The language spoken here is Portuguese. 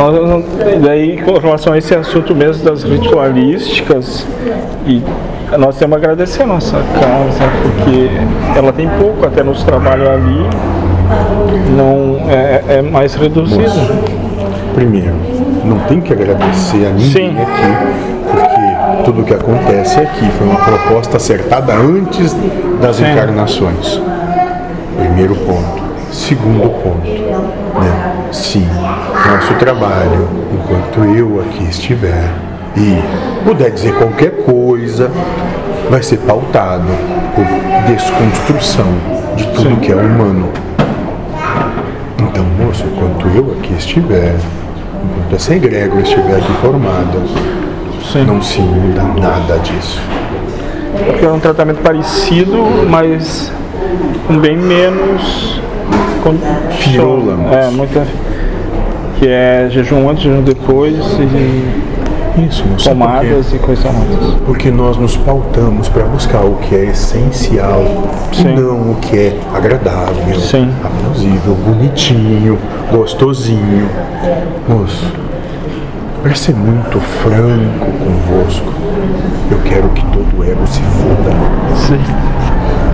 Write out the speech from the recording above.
nós não- daí com relação a esse assunto mesmo das ritualísticas e nós temos que agradecer a nossa casa porque ela tem pouco até nos trabalhos ali não é, é mais reduzido Primeiro, não tem que agradecer a ninguém Sim. aqui, porque tudo que acontece aqui foi uma proposta acertada antes das Sim. encarnações. Primeiro ponto. Segundo ponto, né? Sim, nosso trabalho, enquanto eu aqui estiver e puder dizer qualquer coisa, vai ser pautado por desconstrução de tudo Sim. que é humano. Então, moço, enquanto eu aqui estiver, enquanto essa egrégora estiver aqui formada, Sim. não se muda nada disso. porque é um tratamento parecido mas com bem menos Firula, é muita que é jejum antes jejum depois e Isso, tomadas e coisas mais Porque nós nos pautamos para buscar o que é essencial Sim. e não o que é agradável, Sim. bonitinho, gostosinho. Moço, para ser muito franco convosco, eu quero que todo ego se foda. Sim.